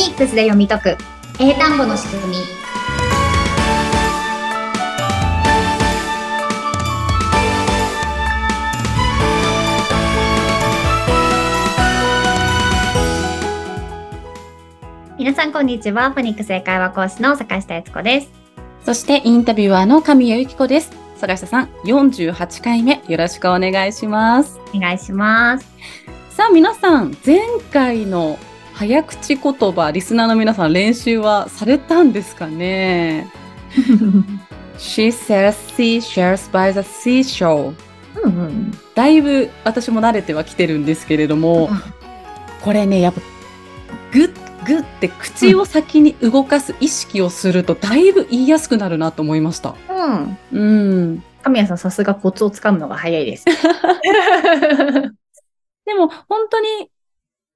ニックスで読み解く。英単語の仕組み。皆さんこんにちは。フォニックス英会話講師の坂下悦子です。そしてインタビュアーの神谷由紀子です。坂下さん48回目よろしくお願いします。お願いします。さあ皆さん前回の早口言葉リスナーの皆さん練習はされたんですかね？She sells seashells by the seashore. うんうん。だいぶ私も慣れてはきてるんですけれども、これねやっぱグッグッって口を先に動かす意識をするとだいぶ言いやすくなるなと思いました。うん。うん。神谷さんさすがコツをつかむのが早いです。でも本当に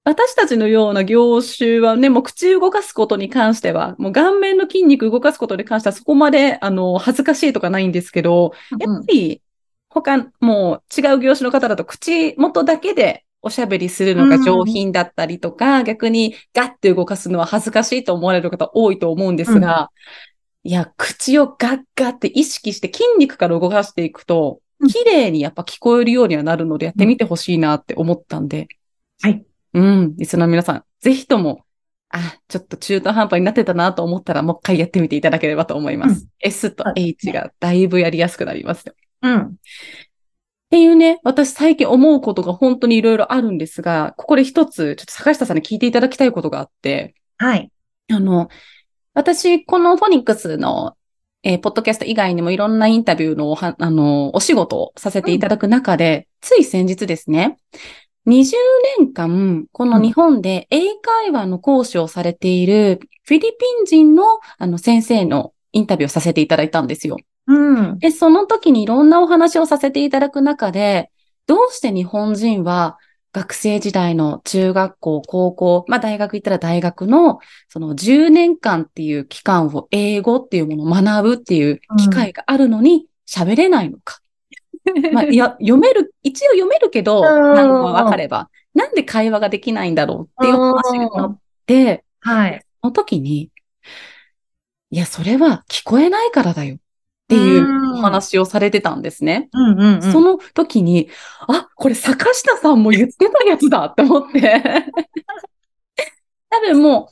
私たちのような業種はね、もう口動かすことに関しては、もう顔面の筋肉動かすことに関してはそこまであの恥ずかしいとかないんですけど、やっぱり他、もう違う業種の方だと口元だけでおしゃべりするのが上品だったりとか、逆にガッて動かすのは恥ずかしいと思われる方多いと思うんですが、いや、口をガッガッって意識して筋肉から動かしていくと、うん綺麗にやっぱ聞こえるようにはなるのでやってみてほしいなって思ったんで。はい。うん。リスナーの皆さん、ぜひとも、あ、ちょっっと中途半端になってたなと思ったら、もう一回やってみていただければと思います。うん S と H がだいぶやりやすくなりますよ。うんっていうね、私最近思うことが本当にいろいろあるんですが、ここで一つ、ちょっと坂下さんに聞いていただきたいことがあって、はいあの、私、このフォニックスの、えーポッドキャスト以外にもいろんなインタビューのおは、あの、お仕事をさせていただく中で、つい先日ですね、20年間、この日本で英会話の講師をされているフィリピン人のあの先生のインタビューをさせていただいたんですよ。うんで、その時にいろんなお話をさせていただく中で、どうして日本人は学生時代の中学校、高校、まあ大学行ったら大学のその10年間っていう期間を英語っていうものを学ぶっていう機会があるのに喋れないのか。まあ、いや、読める、一応読めるけど、うん。何語がわかれば、なんで会話ができないんだろうっていう話がなって、はい。その時に、いや、それは聞こえないからだよっていうお話をされてたんですね。うんうんうん。その時に、あ、これ坂下さんも言ってたやつだって思って。多分も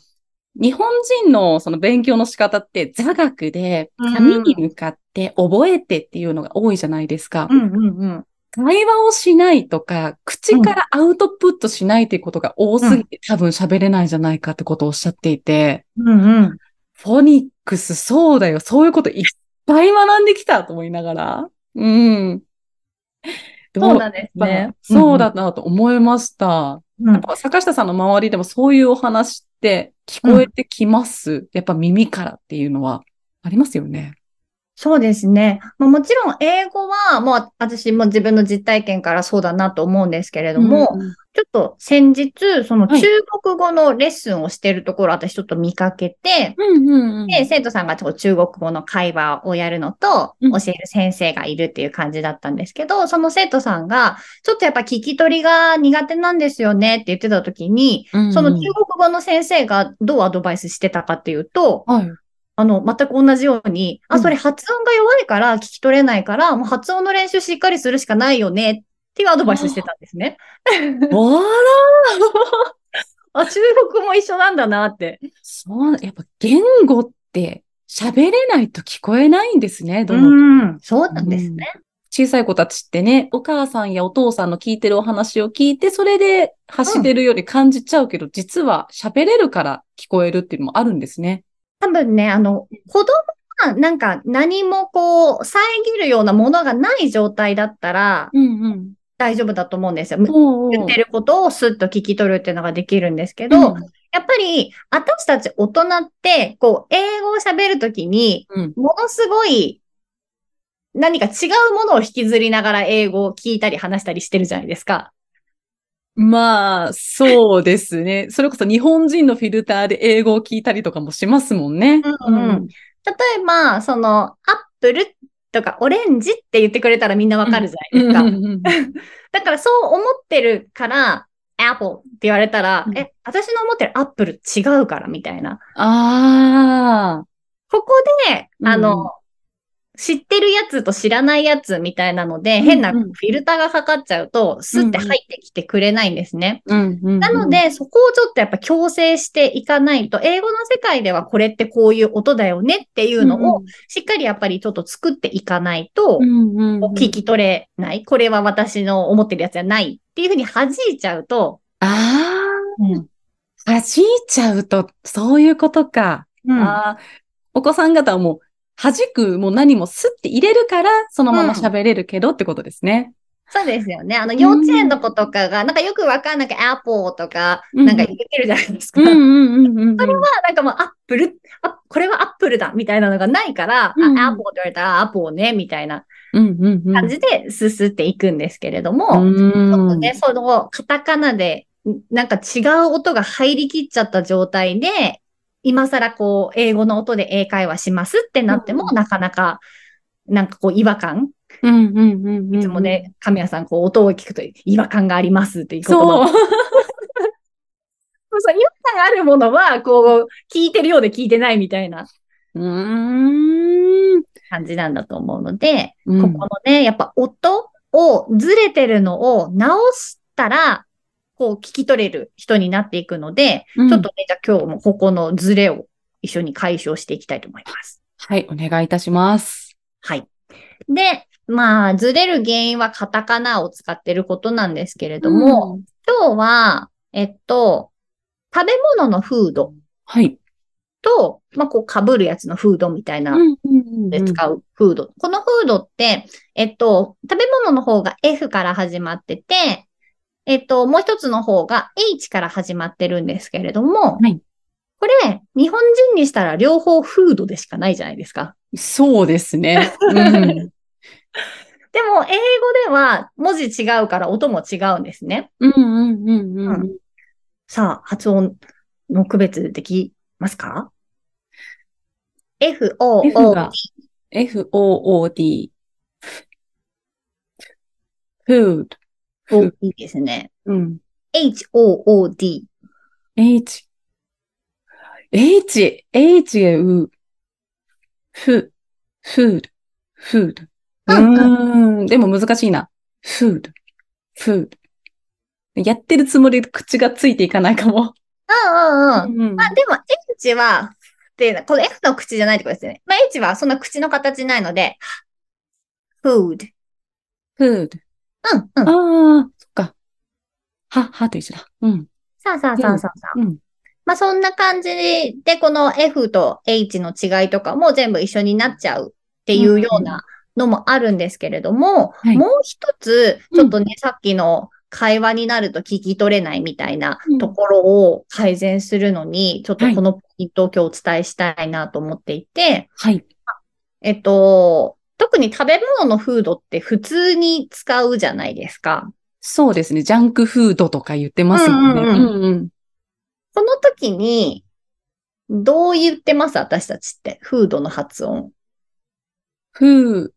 う、日本人のその勉強の仕方って座学でうん。紙に向かって覚えてっていうのが多いじゃないですか。うんうんうん会話をしないとか、口からアウトプットしないっていうことが多すぎて、多分喋れないんじゃないかってことをおっしゃっていて、うんうんフォニックス、そうだよ。そういうこといっぱい学んできたと思いながら。うん。どそうなんですね。そうだなと思いました。うんやっぱ坂下さんの周りでもそういうお話って聞こえてきます？やっぱ耳からっていうのはありますよね。そうですね。まあ、もちろん英語はもう私も自分の実体験からそうだなと思うんですけれども、うんちょっと先日、そのはい中国語のレッスンをしてるところ、私ちょっと見かけて、うんうんうん。で、生徒さんがちょっと中国語の会話をやるのと、うん教える先生がいるっていう感じだったんですけど、その生徒さんが、ちょっとやっぱ聞き取りが苦手なんですよねって言ってた時に、うんうんその中国語の先生がどうアドバイスしてたかっていうと、はい。あの、全く同じように、あ、うんそれ発音が弱いから聞き取れないから、もう発音の練習しっかりするしかないよねっていうアドバイスしてたんですね。わら あ、中国も一緒なんだなって。そう、やっぱ言語って喋れないと聞こえないんですね、どのうん、そうなんですね。小さい子たちってね、お母さんやお父さんの聞いてるお話を聞いて、それで走ってるように感じちゃうけど、実は喋れるから聞こえるっていうのもあるんですね。多分ね、あの、子供がなんか何もこう、遮るようなものがない状態だったらうんうん。大丈夫だと思うんですよ。おうおう言ってることをスッと聞き取るっていうのができるんですけど、うんやっぱり私たち大人って、こう、英語を喋るときに、うんものすごい何か違うものを引きずりながら英語を聞いたり話したりしてるじゃないですか。まあ、そうですね。それこそ日本人のフィルターで英語を聞いたりとかもしますもんね。うんうん例えば、その、アップルとかオレンジって言ってくれたらみんなわかるじゃないですか。うんうんうん だからそう思ってるから、apple って言われたら、うんえ、私の思ってるアップル違うからみたいな。ああ。ここで、あの、うん知ってるやつと知らないやつみたいなので、うん変なフィルターがかかっちゃうと、スッて入ってきてくれないんですね。うんうん。なの、で、そこをちょっとやっぱ強制していかないと、英語の世界ではこれってこういう音だよねっていうのを、しっかりやっぱりちょっと作っていかないとう、んうんうん、聞き取れない。これは私の思ってるやつじゃないっていうふうに弾いちゃうと、あうんあ、弾いちゃうと、そういうことか。ああ、お子さん方はもう、弾くも何もスッて入れるから、そのまま喋れるけどってことですね。そうですよね。あの、幼稚園の子とかが、なんかよくわかんない、アップルとか、うんなんか言ってるじゃないですか。うんうんうんうん。それはなんかもうアップル、あ、これはアップルだみたいなのがないから、うんあアップルって言われたらアップルね、みたいなうんうんうん。感じで進っていくんですけれども、ね、そのカタカナで、んなんか違う音が入りきっちゃった状態で、今更こう、英語の音で英会話しますってなっても、うんなかなか、なんかこう、違和感うんうんうんうん。いつもね、神谷さん、こう、音を聞くと違和感がありますっていう言そう葉。。そう そう、違和感あるものは、こう、聞いてるようで聞いてないみたいなうーん。感じなんだと思うので、うんここのね、やっぱ音をずれてるのを直したら、こう聞き取れる人になっていくので、うんちょっとね、じゃあ今日もここのズレを一緒に解消していきたいと思います。はい、お願いいたします。はい。で、まあ、ずれる原因はカタカナを使ってることなんですけれども、うん、今日は、えっと、食べ物のフードはい。と、まあ、こう被るやつのフードみたいなで使うフード。このフードって、えっと、食べ物の方が F から始まってて、えっと、もう一つの方が H から始まってるんですけれども、はいこれ、日本人にしたら両方フードでしかないじゃないですか。そうですね。うん。でも、英語では文字違うから音も違うんですね。うんうんうんうん。さあ、発音の区別できますか ?F, O, F O, が F-O-O-D。food. O, D ですね。うん。H, O, O, D。H。H、H がう。ふ、food. ううんーん。でも難しいな。food, food. やってるつもりで口がついていかないかも。うんうんうん。うんまあ、でも H は、で、この F の口じゃないってことですよね。まあ、H はそんな口の形ないので、food。food. うん、うん。ああ、そっか。は、はと一緒だ。うん。さあさあさあさあさあ。うん。まあ、そんな感じで、この F と H の違いとかも全部一緒になっちゃうっていうようなのもあるんですけれども、はいもう一つ、ちょっとね、さっきの会話になると聞き取れないみたいなうんところを改善するのに、ちょっとはいこのポイントを今日お伝えしたいなと思っていて、はい。えっと、特に食べ物のフードって普通に使うじゃないですか。そうですね。ジャンクフードとか言ってますもんね。うんうんうんうん。その時に、どう言ってます？私たちって。フードの発音。フー、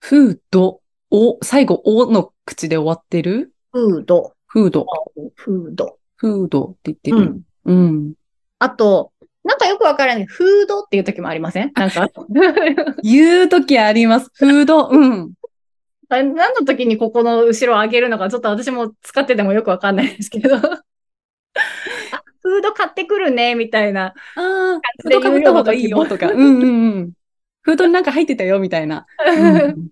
フード、お、最後、おの口で終わってる？フード。フード、フード。フードって言ってる。うん。うん。あと、なんかよくわからない。フードっていう時もありません？なんか。言うときあります。フード、うん。何の時にここの後ろを上げるのか、ちょっと私も使っててもよくわかんないですけど。あフード買ってくるね、みたいな。ああ、フーでドかぶった方がいいよとか。うんうんうん。フードになんか入ってたよみたいな。うん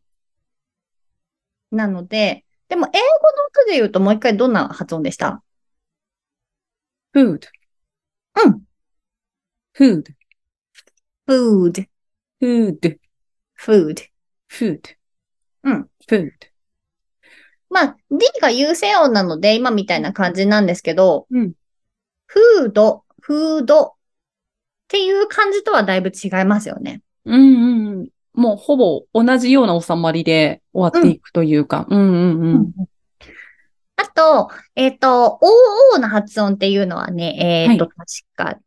なので、でも英語の音で言うともう一回どんな発音でした？フード。うん。フード。food, フード。food. フード。うん。フード。まあ、D が優勢音なので、今みたいな感じなんですけど、うん。フード、フードっていう感じとはだいぶ違いますよね。うんうんうん。もうほぼ同じような収まりで終わっていくというか。うんうんうん。あと、えっ、と、OO の発音っていうのはね、えっ、と、確か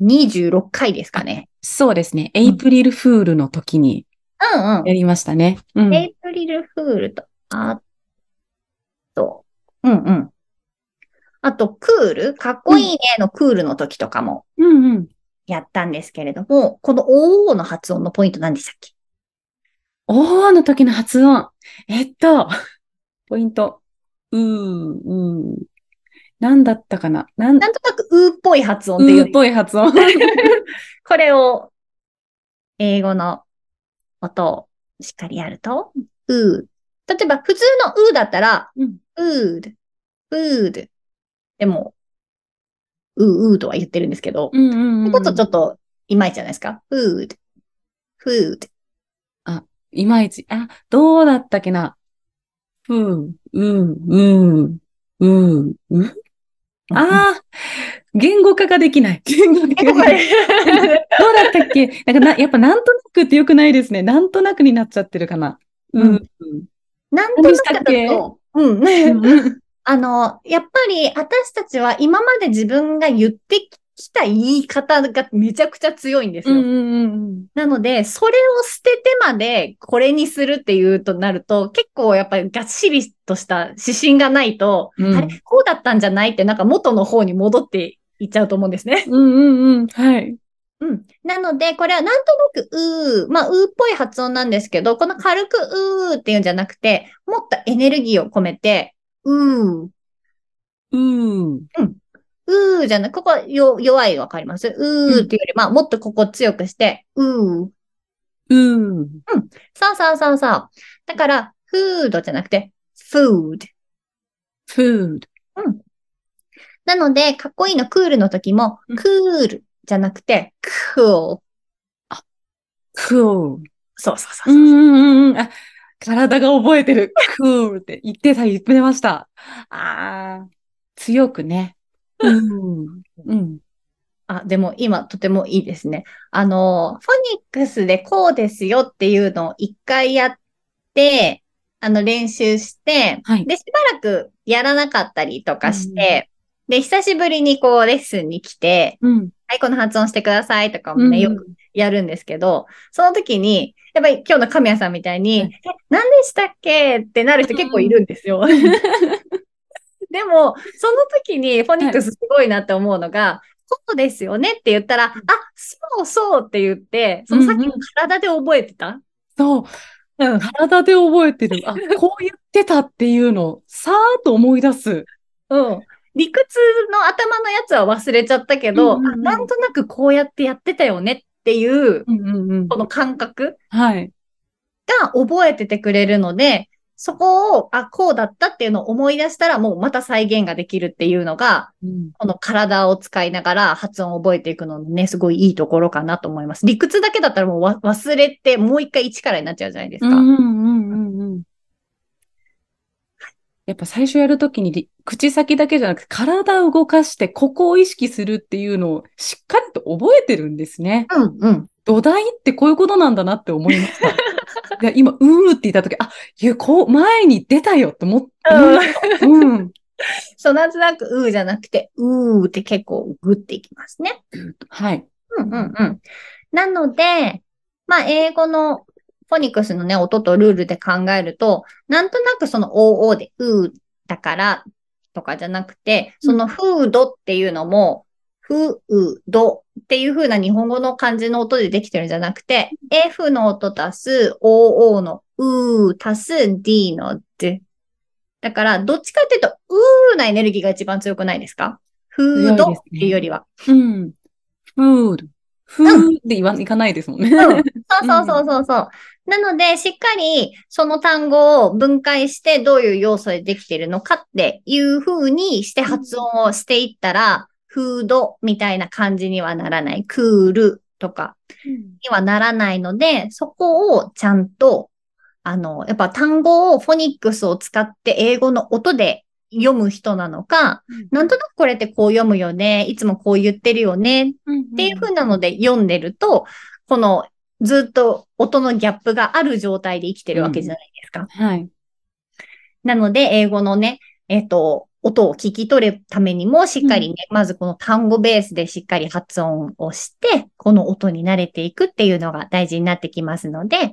26回ですかね。そうですね。エイプリルフールの時にうんうんや。りましたね。うん。エイプリルフールと、あと、うんうん。あと、クール、かっこいいねのクールの時とかもうんうん。やったんですけれども、この OO の発音のポイント何でしたっけ？おーの時の発音。えっと、ポイント。うー、うー。なんだったかな？なん、なんとなくうーっぽい発音っていううーっぽい発音。これを、英語の音をしっかりやると、うー。例えば、普通のうーだったら、うんうー、うー。でも、うー、うーとは言ってるんですけど、うんうんうん。ちょっとちょっと、いまいちじゃないですか？food, food. いまいち。あ、どうだったっけな？ふう、うん、うん、うん、うん。ああ、言語化ができない。言語化ができない。どうだったっけ？なんかな、やっぱなんとなくってよくないですね。なんとなくになっちゃってるかな。うん。うんなんとなくだと、うん。うん あの、やっぱり私たちは今まで自分が言ってきた言い方がめちゃくちゃ強いんですよ。うんうんなので、それを捨ててまでこれにするっていうとなると、結構やっぱりがっしりとした指針がないと、うんあれ、こうだったんじゃない？ってなんか元の方に戻っていっちゃうと思うんですね。うん。うんうんうん。はい。うん。なので、これはなんとなく、うー、まあ、うーっぽい発音なんですけど、この軽くうーっていうんじゃなくて、もっとエネルギーを込めて、うー、うん。うーじゃない、ここよ弱いわかります？うーっていうより、まあ、もっとここ強くして、うー。うん。さあさあさあさあ。だから、フードじゃなくて、food。food. なので、かっこいいのクールの時もうん、クールじゃなくて、cool。cool. そうそうそうう。んうんうんうん。あ、体が覚えてる。cool って言ってた、言ってました。ああ、強くね。うん。うん。あ、でも今とてもいいですね。あの、フォニックスでこうですよっていうのを一回やって、あの練習して、はいで、しばらくやらなかったりとかして、で、久しぶりにこうレッスンに来て、うん。はい、この発音してくださいとかもうんね、よくやるんですけど、その時に、やっぱり今日の神谷さんみたいに、はいえ、何でしたっけ？ってなる人結構いるんですよ。でも、その時にフォニックスすごいなって思うのが、そうですよねって言ったら、あ、そうそうって言って、そのさっきの体で覚えてた？そう。うん。体で覚えてる。あ、こう言ってたっていうのを、さーっと思い出す。うん。理屈の頭のやつは忘れちゃったけど、うんうんうんあなんとなくこうやってやってたよねっていう、うんうんうんこ。の感覚はい。が覚えててくれるので、そこを、あ、こうだったっていうのを思い出したら、もうまた再現ができるっていうのが、うんこの体を使いながら発音を覚えていくののね、すごいいいところかなと思います。理屈だけだったらもうわ忘れて、もう一回一からになっちゃうじゃないですか。うんうんうんうんうん。やっぱ最初やるときにり口先だけじゃなくて体を動かしてここを意識するっていうのをしっかりと覚えてるんですね。うん、うん。土台ってこういうことなんだなって思いました。今、うーって言ったとき、あ、いや、こう、前に出たよって思った。うん。そう、なんとなく、うーじゃなくて、うーって結構グっていきますね。はい。うんうんうん。なので、まあ、英語のフォニックスのね、音とルールで考えると、なんとなくその OO で、うーだからとかじゃなくて、そのフードっていうのも、フードっていう風な日本語の漢字の音でできてるんじゃなくて、F の音足す OO のうー足す D の D。だから、どっちかっていうと、うーなエネルギーが一番強くないですか？フードっていうよりは。うん。フード。フーって言わ、いかないですもんね。うん。そうそうそうそうそう。なので、しっかりその単語を分解してどういう要素でできているのかっていう風にして発音をしていったら、フードみたいな感じにはならない。クールとかにはならないので、そこをちゃんと、あの、やっぱ単語をフォニックスを使って英語の音で読む人なのか、なんとなくこれってこう読むよね、いつもこう言ってるよねっていう風なので読んでると、このずっと音のギャップがある状態で生きてるわけじゃないですか。はい。なので、英語のね、えっ、と、音を聞き取るためにもしっかりね、まずこの単語ベースでしっかり発音をして、この音に慣れていくっていうのが大事になってきますので、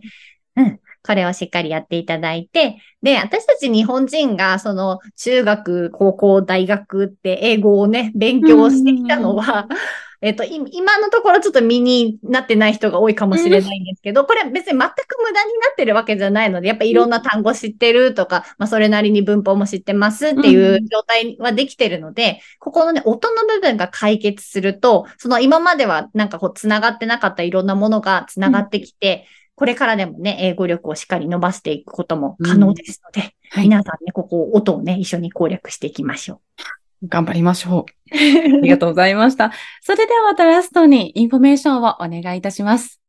うん。これをしっかりやっていただいて、で、私たち日本人が、その、中学、高校、大学って英語をね、勉強してきたのは、えっと、今のところちょっと身になってない人が多いかもしれないんですけど、これ別に全く無駄になってるわけじゃないので、やっぱいろんな単語知ってるとか、まあそれなりに文法も知ってますっていう状態はできてるので、ここのね、音の部分が解決すると、その今まではなんかこう繋がってなかったいろんなものが繋がってきて、これからでもね、英語力をしっかり伸ばしていくことも可能ですので、うん。はい、皆さんね、ここ音をね、一緒に攻略していきましょう。頑張りましょう。ありがとうございました。それではまたラストにインフォメーションをお願いいたします。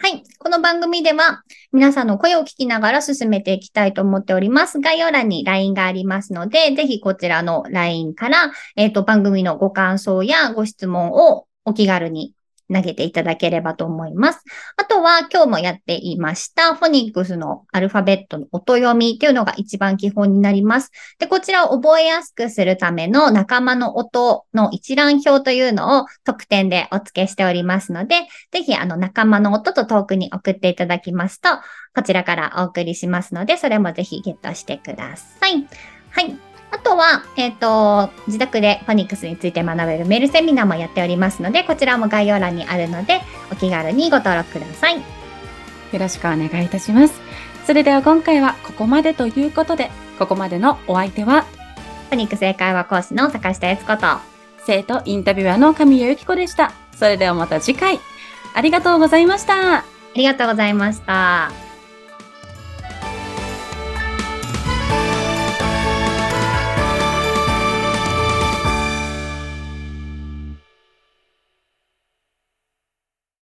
はい。この番組では皆さんの声を聞きながら進めていきたいと思っております。概要欄に LINE がありますので、ぜひこちらの LINE から、えっ、ー、と、番組のご感想やご質問をお気軽に投げていただければと思います。あとは今日もやっていましたフォニックスのアルファベットの音読みっていうのが一番基本になります。で、こちらを覚えやすくするための仲間の音の一覧表というのを特典でお付けしておりますので、ぜひあの仲間の音と遠くに送っていただきますと、こちらからお送りしますので、それもぜひゲットしてください。はい。あとは、えっ、ー、と、自宅でファニックスについて学べるメールセミナーもやっておりますので、こちらも概要欄にあるので、お気軽にご登録ください。よろしくお願いいたします。それでは今回はここまでということで、ここまでのお相手は、ファニックス英会話講師の坂下悦子と、生徒インタビュアーの神谷由紀子でした。それではまた次回、ありがとうございました。ありがとうございました。